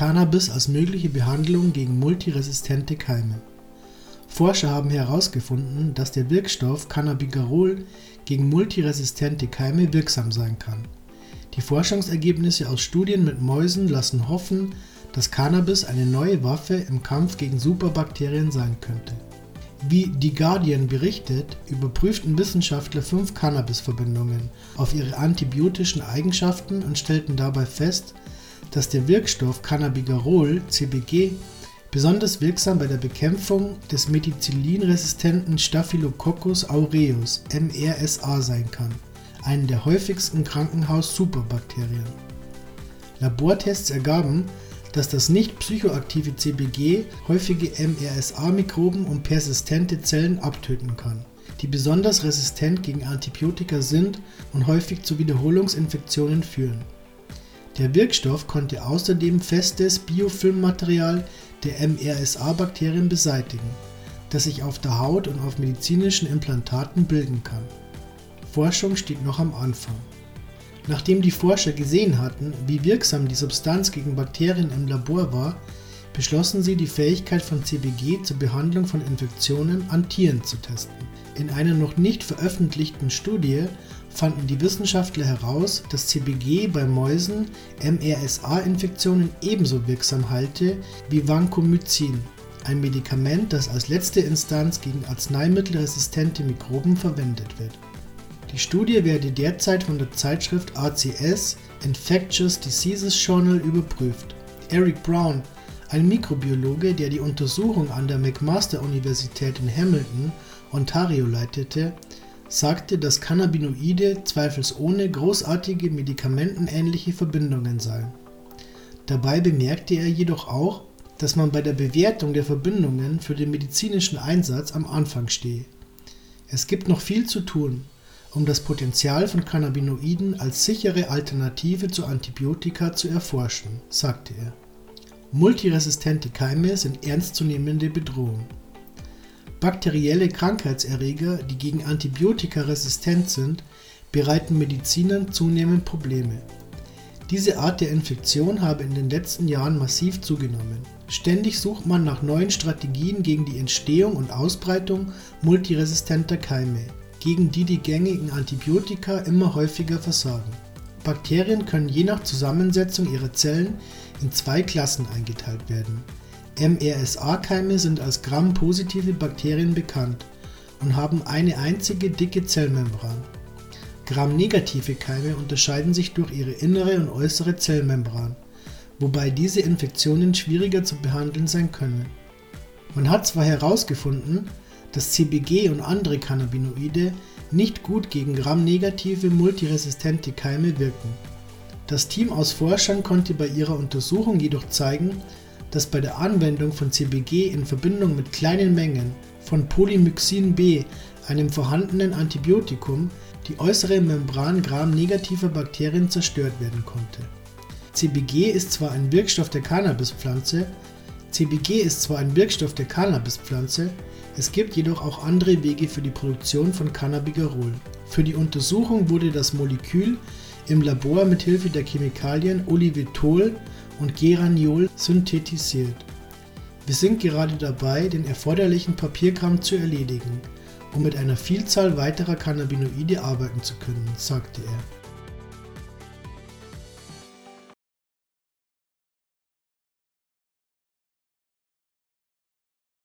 Cannabis als mögliche Behandlung gegen multiresistente Keime. Forscher haben herausgefunden, dass der Wirkstoff Cannabigerol gegen multiresistente Keime wirksam sein kann. Die Forschungsergebnisse aus Studien mit Mäusen lassen hoffen, dass Cannabis eine neue Waffe im Kampf gegen Superbakterien sein könnte. Wie The Guardian berichtet, überprüften Wissenschaftler fünf Cannabis-Verbindungen auf ihre antibiotischen Eigenschaften und stellten dabei fest, dass der Wirkstoff Cannabigerol (CBG) besonders wirksam bei der Bekämpfung des methicillin-resistenten Staphylococcus aureus (MRSA) sein kann, einem der häufigsten Krankenhaus-Superbakterien. Labortests ergaben, dass das nicht psychoaktive CBG häufige MRSA-Mikroben und persistente Zellen abtöten kann, die besonders resistent gegen Antibiotika sind und häufig zu Wiederholungsinfektionen führen. Der Wirkstoff konnte außerdem festes Biofilmmaterial der MRSA-Bakterien beseitigen, das sich auf der Haut und auf medizinischen Implantaten bilden kann. Forschung steht noch am Anfang. Nachdem die Forscher gesehen hatten, wie wirksam die Substanz gegen Bakterien im Labor war, beschlossen sie, die Fähigkeit von CBG zur Behandlung von Infektionen an Tieren zu testen. In einer noch nicht veröffentlichten Studie fanden die Wissenschaftler heraus, dass CBG bei Mäusen MRSA-Infektionen ebenso wirksam halte wie Vancomycin, ein Medikament, das als letzte Instanz gegen arzneimittelresistente Mikroben verwendet wird. Die Studie werde derzeit von der Zeitschrift ACS Infectious Diseases Journal überprüft. Eric Brown, ein Mikrobiologe, der die Untersuchung an der McMaster-Universität in Hamilton, Ontario leitete, sagte, dass Cannabinoide zweifelsohne großartige medikamentenähnliche Verbindungen seien. Dabei bemerkte er jedoch auch, dass man bei der Bewertung der Verbindungen für den medizinischen Einsatz am Anfang stehe. Es gibt noch viel zu tun, um das Potenzial von Cannabinoiden als sichere Alternative zu Antibiotika zu erforschen, sagte er. Multiresistente Keime sind ernstzunehmende Bedrohung. Bakterielle Krankheitserreger, die gegen Antibiotika resistent sind, bereiten Medizinern zunehmend Probleme. Diese Art der Infektion habe in den letzten Jahren massiv zugenommen. Ständig sucht man nach neuen Strategien gegen die Entstehung und Ausbreitung multiresistenter Keime, gegen die die gängigen Antibiotika immer häufiger versagen. Bakterien können je nach Zusammensetzung ihrer Zellen in zwei Klassen eingeteilt werden MRSA-Keime sind als Gram-positive Bakterien bekannt und haben eine einzige dicke Zellmembran. Gram-negative Keime unterscheiden sich durch ihre innere und äußere Zellmembran, wobei diese Infektionen schwieriger zu behandeln sein können. Man hat zwar herausgefunden, dass CBG und andere Cannabinoide nicht gut gegen Gram-negative multiresistente Keime wirken. Das Team aus Forschern konnte bei ihrer Untersuchung jedoch zeigen, dass bei der Anwendung von CBG in Verbindung mit kleinen Mengen von Polymyxin B, einem vorhandenen Antibiotikum, die äußere Membran gram-negativer Bakterien zerstört werden konnte. CBG ist zwar ein Wirkstoff der Cannabispflanze, CBG ist zwar ein Wirkstoff der Cannabispflanze, es gibt jedoch auch andere Wege für die Produktion von Cannabigerol. Für die Untersuchung wurde das Molekül im Labor mit Hilfe der Chemikalien Olivetol und Geraniol synthetisiert. Wir sind gerade dabei, den erforderlichen Papierkram zu erledigen, um mit einer Vielzahl weiterer Cannabinoide arbeiten zu können, sagte er